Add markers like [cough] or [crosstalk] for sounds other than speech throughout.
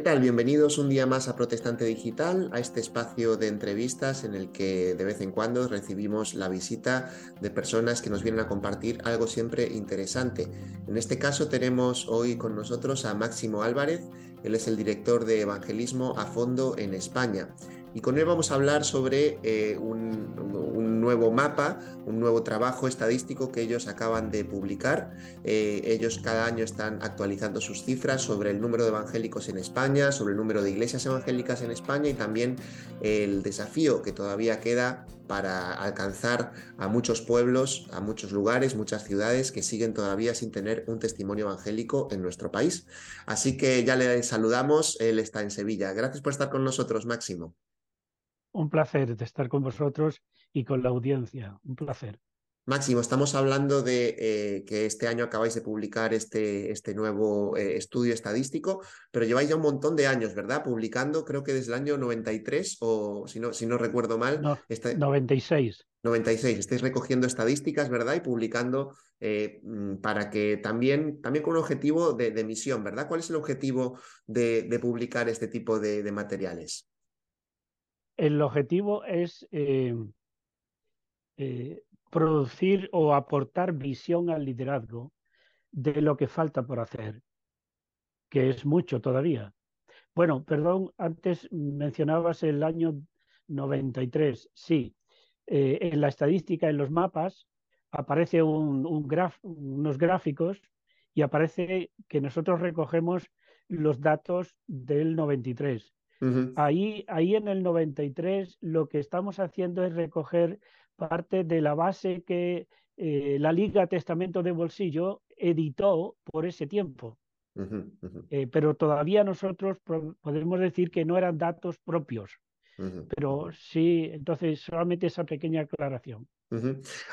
¿Qué tal? Bienvenidos un día más a Protestante Digital, a este espacio de entrevistas en el que de vez en cuando recibimos la visita de personas que nos vienen a compartir algo siempre interesante. En este caso tenemos hoy con nosotros a Máximo Álvarez, él es el director de Evangelismo a Fondo en España y con él vamos a hablar sobre eh, un, nuevo mapa, un nuevo trabajo estadístico que ellos acaban de publicar. Eh, ellos cada año están actualizando sus cifras sobre el número de evangélicos en España, sobre el número de iglesias evangélicas en España y también el desafío que todavía queda para alcanzar a muchos pueblos, a muchos lugares, muchas ciudades que siguen todavía sin tener un testimonio evangélico en nuestro país. Así que ya le saludamos, él está en Sevilla. Gracias por estar con nosotros, Máximo. Un placer de estar con vosotros y con la audiencia. Un placer. Máximo, estamos hablando de eh, que este año acabáis de publicar este, este nuevo eh, estudio estadístico, pero lleváis ya un montón de años, ¿verdad? Publicando, creo que desde el año 93, o si no, si no recuerdo mal. No, 96. 96. Estáis recogiendo estadísticas, ¿verdad? Y publicando eh, mm, para que también, también con un objetivo de, de, misión, ¿verdad? ¿Cuál es el objetivo de, de publicar este tipo de, de materiales? El objetivo es eh, eh, producir o aportar visión al liderazgo de lo que falta por hacer, que es mucho todavía. Bueno, perdón, antes mencionabas el año 93. Sí, eh, en la estadística, en los mapas, aparece un, unos gráficos y aparece que nosotros recogemos los datos del 93 ahí, ahí en el 93 lo que estamos haciendo es recoger parte de la base que eh, la Liga Testamento de Bolsillo editó por ese tiempo. Eh, pero todavía nosotros podemos decir que no eran datos propios. Pero sí, entonces solamente esa pequeña aclaración.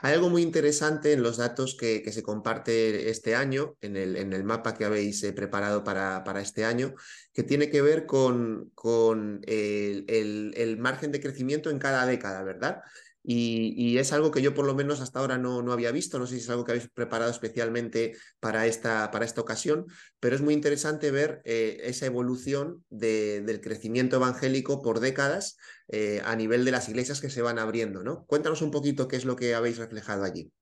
Hay algo muy interesante en los datos que, que se comparte este año, en el, en el mapa que habéis eh, preparado para, para, este año, que tiene que ver con, con el, el, el, margen de crecimiento en cada década, ¿verdad? Y, es algo que yo por lo menos hasta ahora no, no, había visto, no sé si es algo que habéis preparado especialmente para esta, para esta ocasión, pero es muy interesante ver eh, esa evolución de, del crecimiento evangélico por décadas eh, a nivel de las iglesias que se van abriendo. ¿no? Cuéntanos un poquito qué es lo que habéis reflejado allí.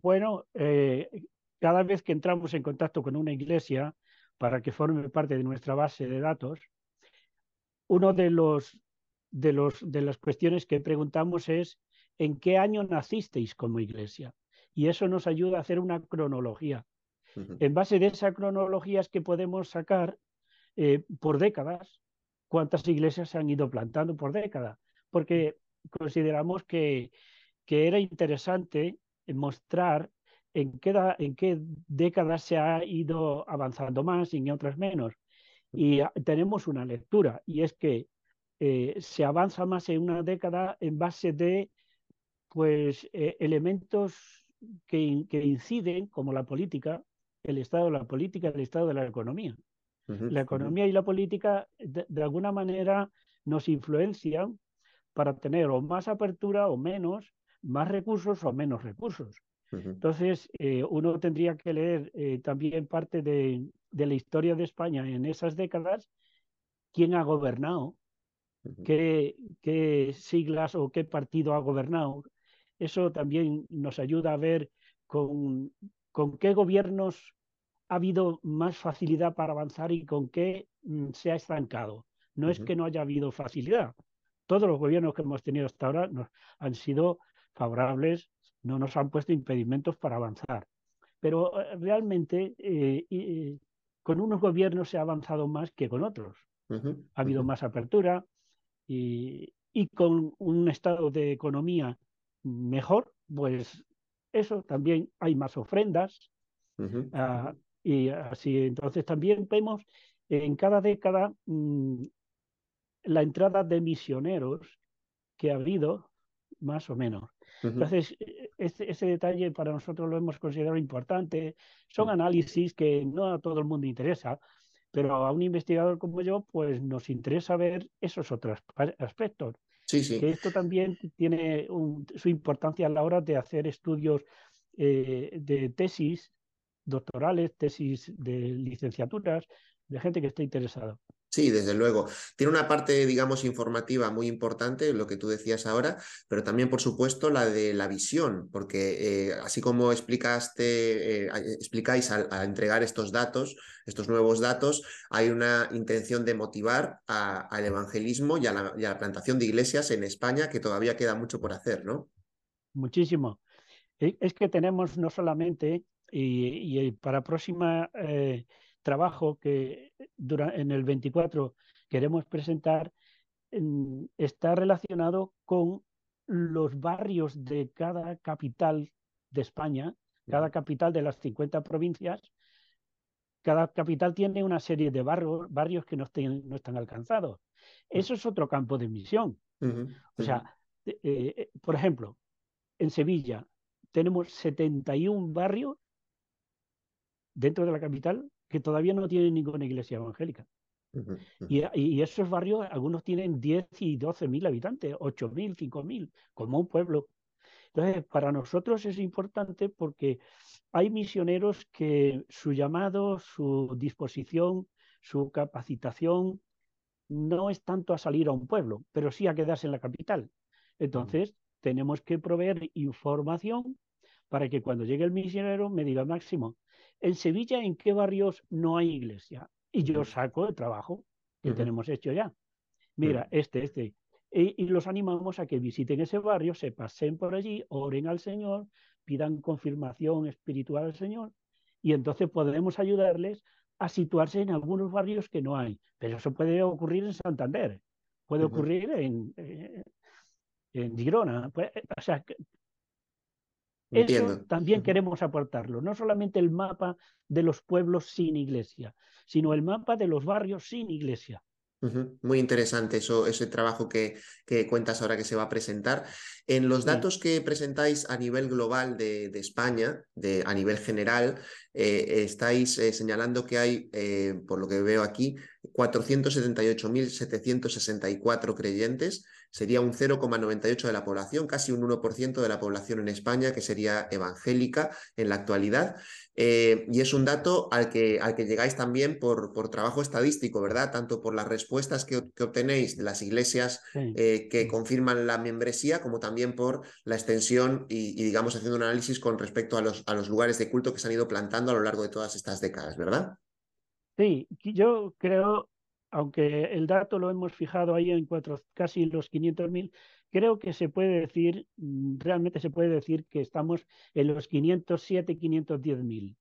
Bueno, eh, cada vez que entramos en contacto con una iglesia para que forme parte de nuestra base de datos, uno de los de, los, de las cuestiones que preguntamos es en qué año nacisteis como iglesia. Y eso nos ayuda a hacer una cronología. En base de esa cronología es que podemos sacar eh, por décadas cuántas iglesias se han ido plantando por década, porque consideramos que, que era interesante mostrar en qué, en qué décadas se ha ido avanzando más y en otras menos. Y tenemos una lectura, y es que eh, se avanza más en una década en base de pues, eh, elementos que, que, inciden, como la política, el estado de la política, el estado de la economía. la economía y la política, de, alguna manera, nos influencian para tener o más apertura o menos, más recursos o menos recursos. Entonces, eh, uno tendría que leer también parte de, de, la historia de España en esas décadas, quién ha gobernado, qué, siglas o qué partido ha gobernado. Eso también nos ayuda a ver con, con qué gobiernos ha habido más facilidad para avanzar y con qué mm, se ha estancado. No es que no haya habido facilidad. Todos los gobiernos que hemos tenido hasta ahora nos han sido favorables, no nos han puesto impedimentos para avanzar. Pero eh, realmente eh, eh, con unos gobiernos se ha avanzado más que con otros. Ha habido más apertura, y, con un estado de economía mejor, pues eso también hay más ofrendas. Ah, y así entonces también vemos en cada década mm, la entrada de misioneros que ha habido, más o menos. Entonces, ese, ese, detalle para nosotros lo hemos considerado importante. Son análisis que no a todo el mundo interesa, pero a un investigador como yo, pues nos interesa ver esos otros aspectos. Sí, sí. Que esto también tiene su importancia a la hora de hacer estudios eh, de tesis doctorales, tesis de licenciaturas, de gente que esté interesada. Sí, desde luego. Tiene una parte, digamos, informativa muy importante, lo que tú decías ahora, pero también, por supuesto, la de la visión, porque eh, así como explicaste, eh, explicáis al, entregar estos datos, estos nuevos datos, hay una intención de motivar al evangelismo y a, la, plantación de iglesias en España, que todavía queda mucho por hacer, ¿no? Muchísimo. E, es que tenemos no solamente, y, para próxima eh, trabajo que en el 24 queremos presentar está relacionado con los barrios de cada capital de España, cada capital de las 50 provincias. Cada capital tiene una serie de barrios, barrios que no, no están alcanzados. Eso es otro campo de misión. O sea, eh, eh, por ejemplo, en Sevilla tenemos 71 barrios dentro de la capital que todavía no tienen ninguna iglesia evangélica. Y, esos barrios, algunos tienen 10 y 12 mil habitantes, 8 mil, 5 mil, como un pueblo. Entonces, para nosotros es importante porque hay misioneros que su llamado, su disposición, su capacitación no es tanto a salir a un pueblo, pero sí a quedarse en la capital. Entonces, tenemos que proveer información para que cuando llegue el misionero me diga, Máximo, en Sevilla, ¿en qué barrios no hay iglesia? Y yo saco el trabajo que tenemos hecho ya. Mira, este, este. Y, los animamos a que visiten ese barrio, se pasen por allí, oren al Señor, pidan confirmación espiritual al Señor, y entonces podremos ayudarles a situarse en algunos barrios que no hay. Pero eso puede ocurrir en Santander, puede ocurrir en, eh, en Girona. o sea, eso también queremos aportarlo, no solamente el mapa de los pueblos sin iglesia, sino el mapa de los barrios sin iglesia. Muy interesante eso, ese trabajo que, que, cuentas ahora que se va a presentar. En los datos que presentáis a nivel global de, España, de, a nivel general, eh, estáis eh, señalando que hay, eh, por lo que veo aquí, 478.764 creyentes sería un 0,98 de la población, casi un 1% de la población en España que sería evangélica en la actualidad. Eh, y es un dato al que, al que llegáis también por, por, trabajo estadístico, ¿verdad? Tanto por las respuestas que, obtenéis de las iglesias eh, que confirman la membresía, como también por la extensión y, digamos, haciendo un análisis con respecto a los, a los lugares de culto que se han ido plantando a lo largo de todas estas décadas, ¿verdad? Sí, yo creo aunque el dato lo hemos fijado ahí en cuatro, casi los 500.000, creo que se puede decir, mm, realmente se puede decir que estamos en los 507, 510.000.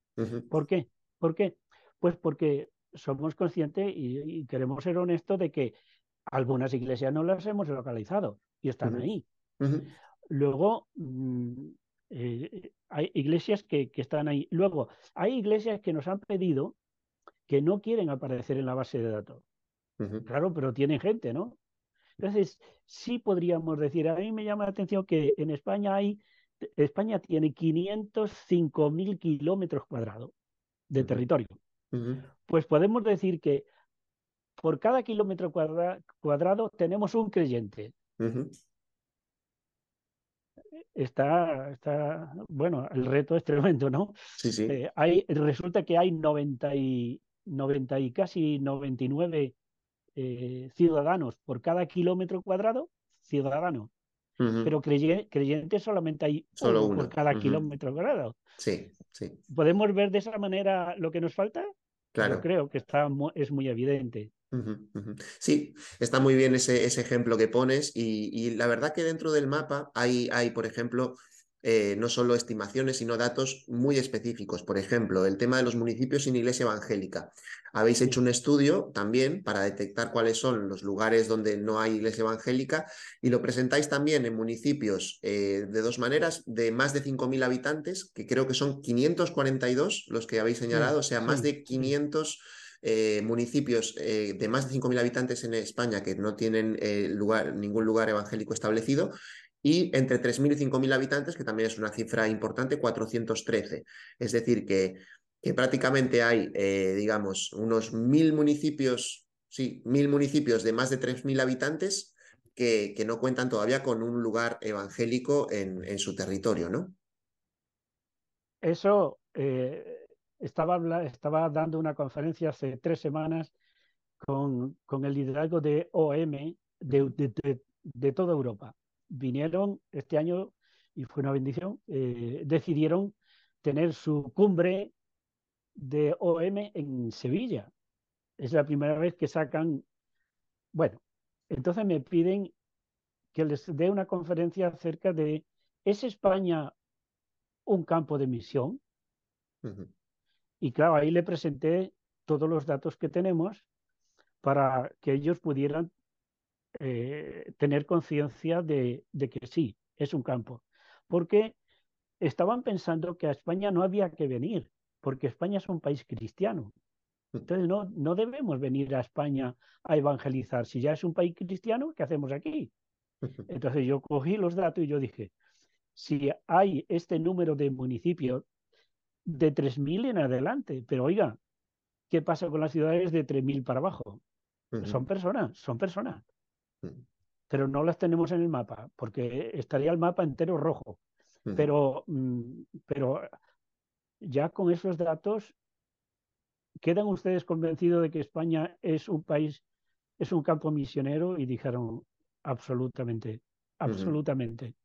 ¿Por qué? ¿Por qué? Pues porque somos conscientes y, queremos ser honestos de que algunas iglesias no las hemos localizado y están ahí. Luego, mm, eh, hay iglesias que, que, están ahí. Luego, hay iglesias que nos han pedido que no quieren aparecer en la base de datos. Claro, pero tienen gente, ¿no? Entonces, sí podríamos decir, a mí me llama la atención que en España hay, España tiene 505 mil kilómetros cuadrados de territorio. Pues podemos decir que por cada kilómetro cuadrado tenemos un creyente. Está, está, bueno, el reto es tremendo, ¿no? Sí, sí. Eh, hay, resulta que hay 90 y, 90 y casi 99 eh, ciudadanos por cada kilómetro cuadrado, ciudadano. Pero creyentes solamente hay Solo uno, por cada kilómetro cuadrado. Sí, sí. ¿Podemos ver de esa manera lo que nos falta? Claro. Yo creo que está, es muy evidente. Sí, está muy bien ese, ese ejemplo que pones y, y, la verdad que dentro del mapa hay, hay por ejemplo, eh, no solo estimaciones, sino datos muy específicos. Por ejemplo, el tema de los municipios sin iglesia evangélica. Habéis hecho un estudio también para detectar cuáles son los lugares donde no hay iglesia evangélica y lo presentáis también en municipios eh, de dos maneras, de más de 5.000 habitantes, que creo que son 542 los que habéis señalado, o sea, más de 500... Eh, municipios de más de 5.000 habitantes en España que no tienen lugar, ningún lugar evangélico establecido y entre 3.000 y 5.000 habitantes, que también es una cifra importante, 413. Es decir, que, que prácticamente hay, eh, digamos, unos 1.000 municipios, sí, 1.000 municipios de más de 3.000 habitantes que, que, no cuentan todavía con un lugar evangélico en, en su territorio, ¿no? Eso, eh, estaba, estaba dando una conferencia hace tres semanas con, con el liderazgo de OM de, de, toda Europa. Vinieron este año, y fue una bendición, eh, decidieron tener su cumbre de OM en Sevilla. Es la primera vez que sacan, bueno, entonces me piden que les dé una conferencia acerca de, ¿es España un campo de misión? Y claro, ahí le presenté todos los datos que tenemos para que ellos pudieran eh, tener conciencia de, que sí, es un campo. Porque estaban pensando que a España no había que venir, porque España es un país cristiano. Entonces no, no debemos venir a España a evangelizar. Si ya es un país cristiano, ¿qué hacemos aquí? [laughs] Entonces yo cogí los datos y yo dije, si hay este número de municipios de 3.000 en adelante, pero oiga, ¿qué pasa con las ciudades de 3.000 para abajo? Son personas, son personas. Mm. Pero no las tenemos en el mapa, porque estaría el mapa entero rojo. Pero, mm, pero ya con esos datos, ¿quedan ustedes convencidos de que España es un país, es un campo misionero? Y dijeron, absolutamente, absolutamente.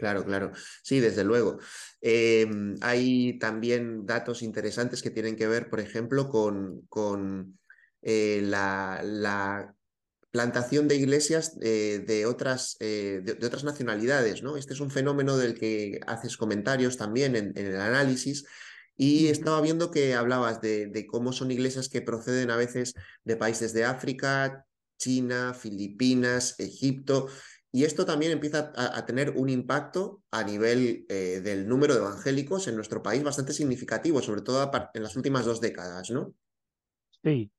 Claro, claro. Sí, desde luego. Em, hay también datos interesantes que tienen que ver, por ejemplo, con, con eh, la, la, plantación de iglesias eh, de, otras, eh, de, otras nacionalidades. ¿no? Este es un fenómeno del que haces comentarios también en, el análisis. Y estaba viendo que hablabas de, cómo son iglesias que proceden a veces de países de África, China, Filipinas, Egipto. Y esto también empieza a, tener un impacto a nivel eh, del número de evangélicos en nuestro país bastante significativo, sobre todo en las últimas dos décadas, ¿no? Sí,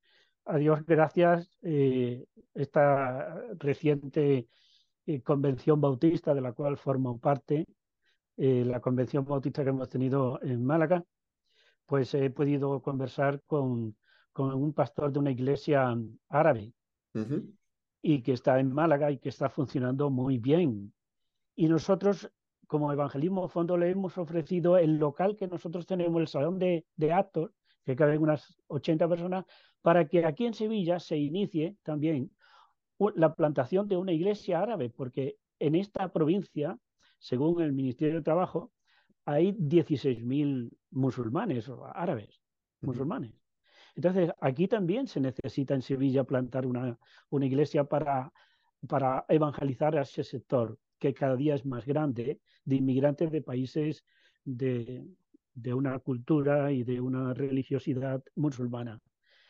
a Dios gracias, eh, esta reciente eh, convención bautista de la cual formo parte, eh, la convención bautista que hemos tenido en Málaga, pues he podido conversar con, con un pastor de una iglesia árabe y que está en Málaga y que está funcionando muy bien. Y nosotros, como Evangelismo Fondo, le hemos ofrecido el local que nosotros tenemos, el salón de, de actos, que caben unas 80 personas, para que aquí en Sevilla se inicie también la plantación de una iglesia árabe, porque en esta provincia, según el Ministerio de Trabajo, hay 16.000 musulmanes o árabes, musulmanes. Entonces, aquí también se necesita en Sevilla plantar una, una iglesia para, para evangelizar a ese sector, que cada día es más grande, de inmigrantes de países de, de una cultura y de una religiosidad musulmana.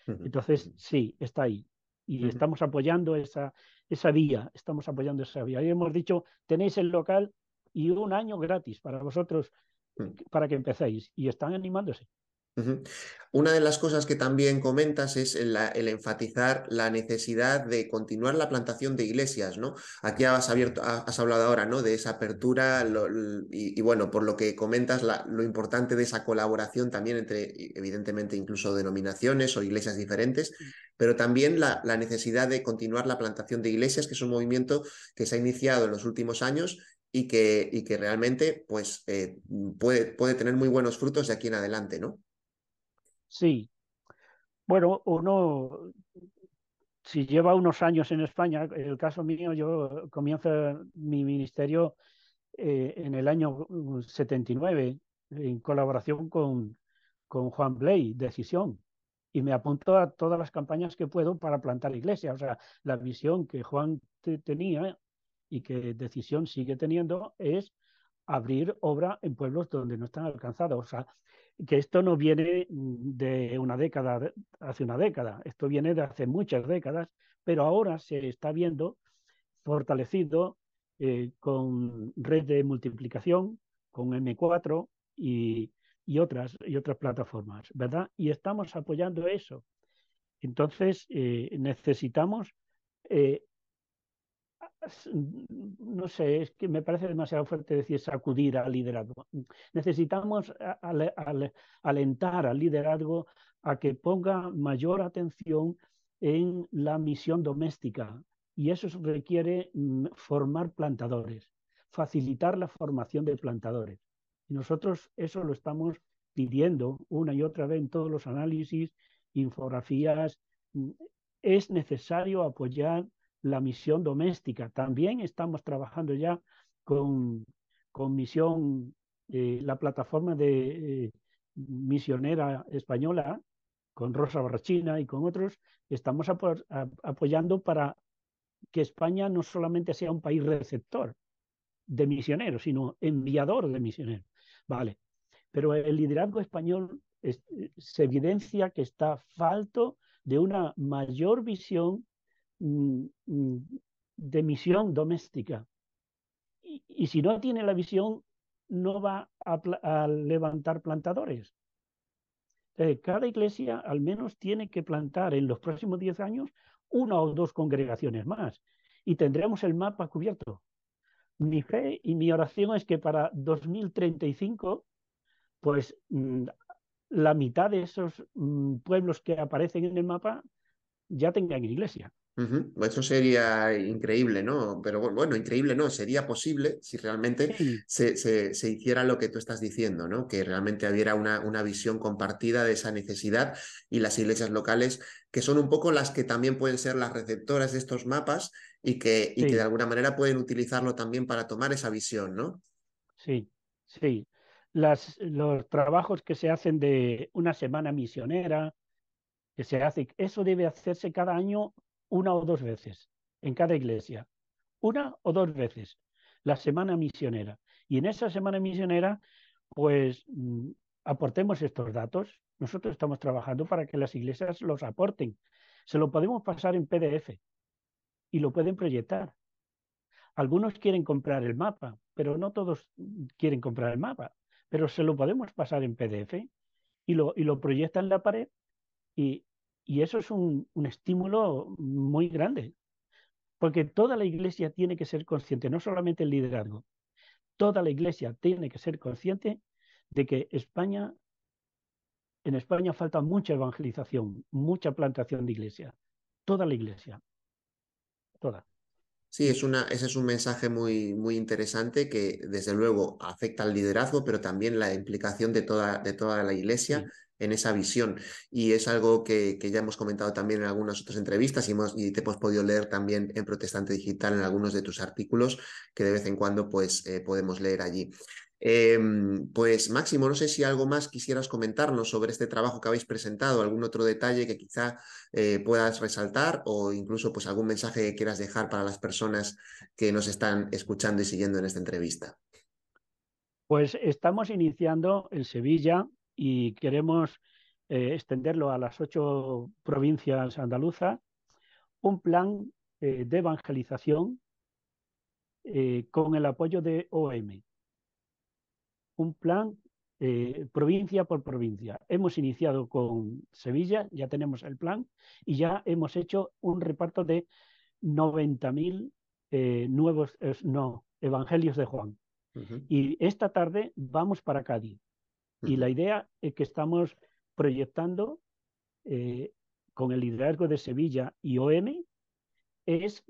Entonces, sí, está ahí. Y estamos apoyando esa, esa vía, estamos apoyando esa vía. Y hemos dicho, tenéis el local y un año gratis para vosotros, mm. para que empecéis. Y están animándose. Una de las cosas que también comentas es el, enfatizar la necesidad de continuar la plantación de iglesias, ¿no? Aquí has, abierto, has hablado ahora, ¿no? De esa apertura y, bueno, por lo que comentas, lo importante de esa colaboración también entre, evidentemente, incluso denominaciones o iglesias diferentes, pero también la, necesidad de continuar la plantación de iglesias, que es un movimiento que se ha iniciado en los últimos años y que, y que realmente pues, eh, puede, puede tener muy buenos frutos de aquí en adelante, ¿no? Sí. Bueno, uno, si lleva unos años en España, el caso mío, yo comienzo mi ministerio eh, en el año 79 en colaboración con, con Juan Bley, Decisión, y me apunto a todas las campañas que puedo para plantar iglesias. O sea, la visión que Juan tenía y que Decisión sigue teniendo es abrir obra en pueblos donde no están alcanzados. O sea, que esto no viene de una década, hace una década, esto viene de hace muchas décadas, pero ahora se está viendo fortalecido eh, con red de multiplicación, con M4 y, otras, y otras plataformas, ¿verdad? Y estamos apoyando eso. Entonces, eh, necesitamos eh, no sé, es que me parece demasiado fuerte decir sacudir al liderazgo. Necesitamos alentar al liderazgo a que ponga mayor atención en la misión doméstica y eso requiere mm, formar plantadores, facilitar la formación de plantadores. Y nosotros eso lo estamos pidiendo una y otra vez en todos los análisis, infografías es necesario apoyar la misión doméstica. También estamos trabajando ya con, con misión, eh, la plataforma de eh, misionera española, con Rosa Barrachina y con otros, estamos apoyando para que España no solamente sea un país receptor de misioneros, sino enviador de misioneros. Vale, pero el liderazgo español se evidencia que está falto de una mayor visión de misión doméstica. Y, si no tiene la visión, no va a, levantar plantadores. cada iglesia al menos tiene que plantar en los próximos 10 años una o dos congregaciones más y tendremos el mapa cubierto. Mi fe y mi oración es que para 2035, pues mm, la mitad de esos mm, pueblos que aparecen en el mapa ya tengan iglesia. Eso sería increíble, ¿no? Pero bueno, increíble no, sería posible si realmente se, se, hiciera lo que tú estás diciendo, ¿no? Que realmente hubiera una, una, visión compartida de esa necesidad y las iglesias locales, que son un poco las que también pueden ser las receptoras de estos mapas y que, y que de alguna manera pueden utilizarlo también para tomar esa visión, ¿no? Sí, sí. Las, los trabajos que se hacen de una semana misionera, que se hace, eso debe hacerse cada año una o dos veces en cada iglesia, una o dos veces, la semana misionera. Y en esa semana misionera, pues mm, aportemos estos datos. Nosotros estamos trabajando para que las iglesias los aporten. Se lo podemos pasar en PDF y lo pueden proyectar. Algunos quieren comprar el mapa, pero no todos quieren comprar el mapa. Pero se lo podemos pasar en PDF y lo, y lo proyectan en la pared y, y eso es un, estímulo muy grande, porque toda la iglesia tiene que ser consciente, no solamente el liderazgo, toda la iglesia tiene que ser consciente de que España, en España falta mucha evangelización, mucha plantación de iglesia, toda la iglesia, toda. Sí, es una, ese es un mensaje muy, muy interesante que desde luego afecta al liderazgo, pero también la implicación de toda, de toda la iglesia en esa visión. Y es algo que, que, ya hemos comentado también en algunas otras entrevistas y, hemos, y te hemos podido leer también en Protestante Digital en algunos de tus artículos que de vez en cuando pues, eh, podemos leer allí. Em, pues Máximo, no sé si algo más quisieras comentarnos sobre este trabajo que habéis presentado, algún otro detalle que quizá eh, puedas resaltar o incluso pues algún mensaje que quieras dejar para las personas que nos están escuchando y siguiendo en esta entrevista. Pues estamos iniciando en Sevilla y queremos eh, extenderlo a las ocho provincias andaluzas, un plan eh, de evangelización con el apoyo de OM. Un plan provincia por provincia. Hemos iniciado con Sevilla, ya tenemos el plan y ya hemos hecho un reparto de 90.000 nuevos, no, evangelios de Juan. Y esta tarde vamos para Cádiz. Y la idea es que estamos proyectando eh, con el liderazgo de Sevilla y OM es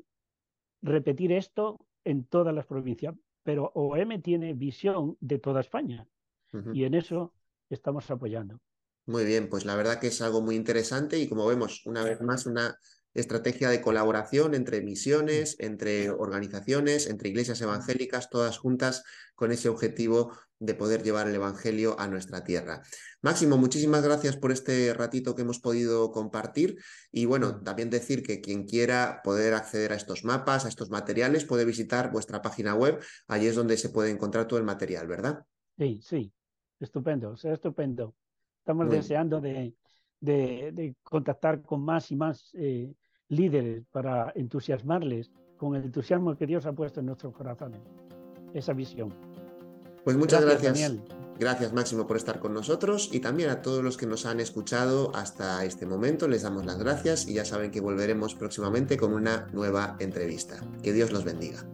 repetir esto en todas las provincias. Pero OM tiene visión de toda España y en eso estamos apoyando. Muy bien, pues la verdad que es algo muy interesante y como vemos, una vez más, una estrategia de colaboración entre misiones, entre organizaciones, entre iglesias evangélicas, todas juntas con ese objetivo de poder llevar el Evangelio a nuestra tierra. Máximo, muchísimas gracias por este ratito que hemos podido compartir y bueno, también decir que quien quiera poder acceder a estos mapas, a estos materiales, puede visitar vuestra página web, allí es donde se puede encontrar todo el material, ¿verdad? Sí, sí, estupendo, estupendo. Estamos deseando de, de, contactar con más y más eh, líderes para entusiasmarles con el entusiasmo que Dios ha puesto en nuestros corazones. Esa visión. Pues muchas gracias. Gracias Máximo por estar con nosotros y también a todos los que nos han escuchado hasta este momento. Les damos las gracias y ya saben que volveremos próximamente con una nueva entrevista. Que Dios los bendiga.